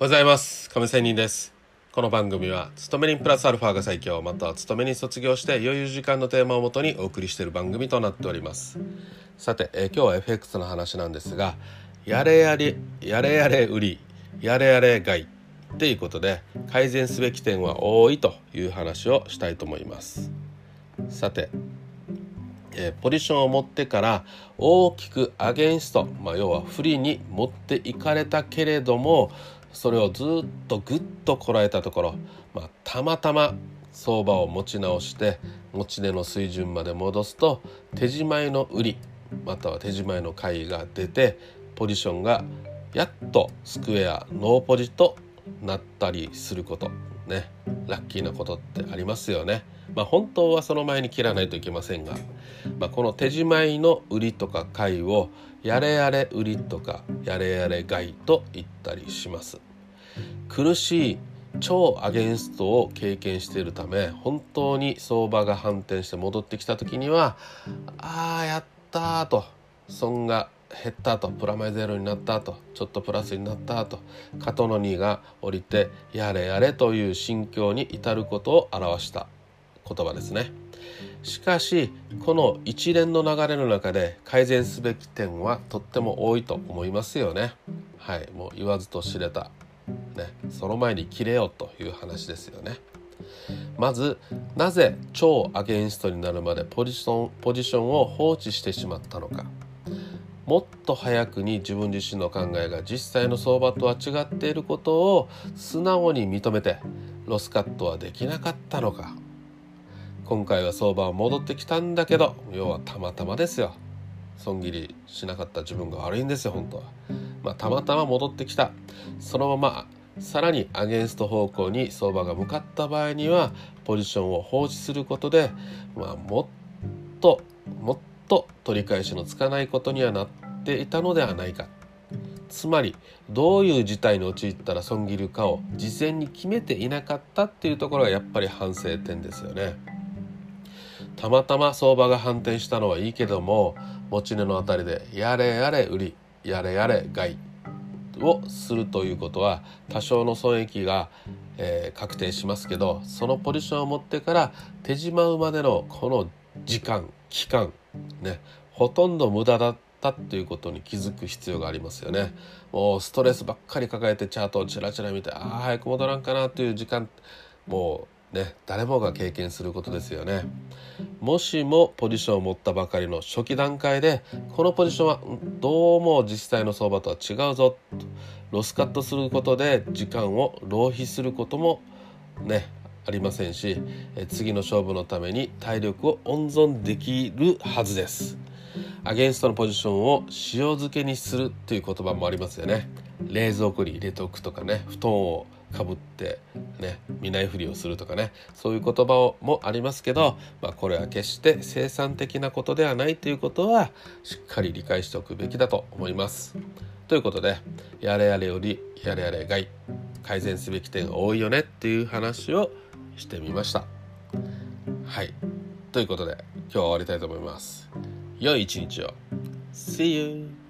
ございます。亀仙人です。この番組は勤め人プラスアルファが最強。または勤め人卒業して余裕時間のテーマをもとにお送りしている番組となっております。さて、え、今日は FX の話なんですがやれやれやれやれ売りやれやれ買いっていうことで改善すべき点は多いという話をしたいと思います。さてえ、ポジションを持ってから大きくアゲンスト、まあ、要は不利に持っていかれたけれどもそれをずっとぐっとこらえたところ、まあ、たまたま相場を持ち直して持ち値の水準まで戻すと手仕舞いの売りまたは手仕舞いの買いが出てポジションがやっとスクエアノーポジとなったりすることねラッキーなことってありますよね。まあ、本当はその前に切らないといけませんが、まあ、この手仕舞いの売りとか買いをやれやれ売りとかやれやれ買いと言ったりします。苦しい超アゲンストを経験しているため本当に相場が反転して戻ってきた時にはああやったと損が減ったとプラマイゼロになったとちょっとプラスになったと肩の荷が下りてやれやれという心境に至ることを表した。言葉ですね。しかしこの一連の流れの中で改善すべき点はとっても多いと思いますよね。はい、もう言わずと知れた、ね、その前に切れよという話ですよね。まずなぜ超アゲンストになるまでポジションポジションを放置してしまったのかもっと早くに自分自身の考えが実際の相場とは違っていることを素直に認めてロスカットはできなかったのか今回は相場は戻ってきたんだけど要はたまたまですよ。損切りしなかった自分が悪いんですよ本当は、まあ、たまたま戻ってきた。そのままさらにアゲンスト方向に相場が向かった場合にはポジションを放置することで、まあ、もっともっと取り返しのつかないことにはなっていたのではないか。つまりどういう事態に陥ったら損切るかを事前に決めていなかったっていうところがやっぱり反省点ですよね。たまたま相場が反転したのはいいけども持ち値のあたりでやれやれ売りやれやれ買いをするということは多少の損益が、えー、確定しますけどそのポジションを持ってから手締まうまでのこの時間期間ねほとんど無駄だったっていうことに気づく必要がありますよね。もうストレスばっかり抱えてチャートをチラチラ見てああ早く戻らんかなという時間もうね、誰もが経験することですよね。もしもポジションを持ったばかりの初期段階でこのポジションはどうも実際の相場とは違うぞとロスカットすることで時間を浪費することもねありませんし次の勝負のために体力を温存できるはずです。アゲンストのポジションを塩漬けにするという言葉もありますよね。冷蔵庫に入れておくとかね布団をかぶってね見ないふりをするとかねそういう言葉もありますけど、まあ、これは決して生産的なことではないということはしっかり理解しておくべきだと思います。ということでやれやれよりやれやれ外改善すべき点が多いよねっていう話をしてみました。はいということで今日は終わりたいと思います。良い一日を See you!